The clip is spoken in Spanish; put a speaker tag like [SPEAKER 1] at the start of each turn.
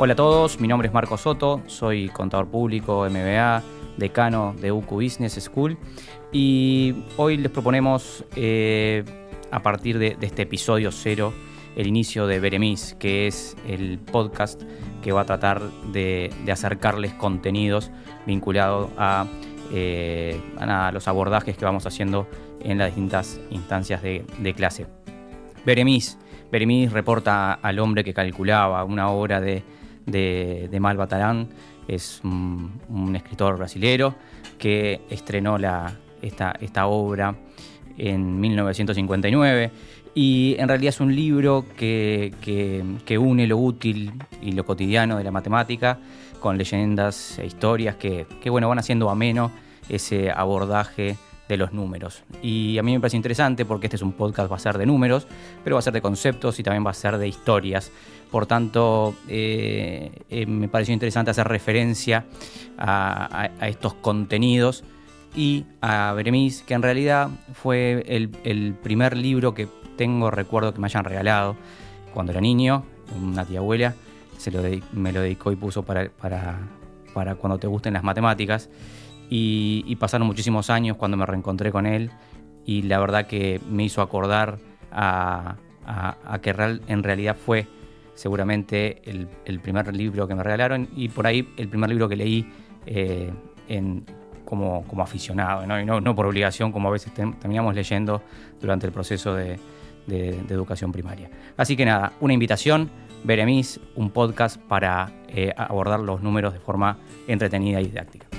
[SPEAKER 1] Hola a todos, mi nombre es Marco Soto, soy contador público, MBA, decano de UQ Business School y hoy les proponemos eh, a partir de, este episodio cero el inicio de Beremis, que es el podcast que va a tratar de, acercarles contenidos vinculados eh, a, los abordajes que vamos haciendo en las distintas instancias de, clase. Beremis, Beremis reporta al hombre que calculaba una hora de de, de Malva Es un, escritor brasilero que estrenó la, esta, esta obra en 1959 y en realidad es un libro que, une lo útil y lo cotidiano de la matemática con leyendas e historias que, que bueno, van haciendo ameno ese abordaje de los números. Y a mí me parece interesante porque este es un podcast, va a ser de números, pero va a ser de conceptos y también va a ser de historias. Por tanto, eh, eh, me pareció interesante hacer referencia a, estos contenidos y a Beremis, que en realidad fue el, primer libro que tengo recuerdo que me hayan regalado cuando era niño, una tía abuela, se lo me lo dedicó y puso para, para, para cuando te gusten las matemáticas. Y, pasaron muchísimos años cuando me reencontré con él y la verdad que me hizo acordar a, que en realidad fue seguramente el, primer libro que me regalaron y por ahí el primer libro que leí eh, como, aficionado, ¿no? Y no, por obligación como a veces terminamos leyendo durante el proceso de, educación primaria. Así que nada, una invitación, Beremis, un podcast para eh, abordar los números de forma entretenida y didáctica.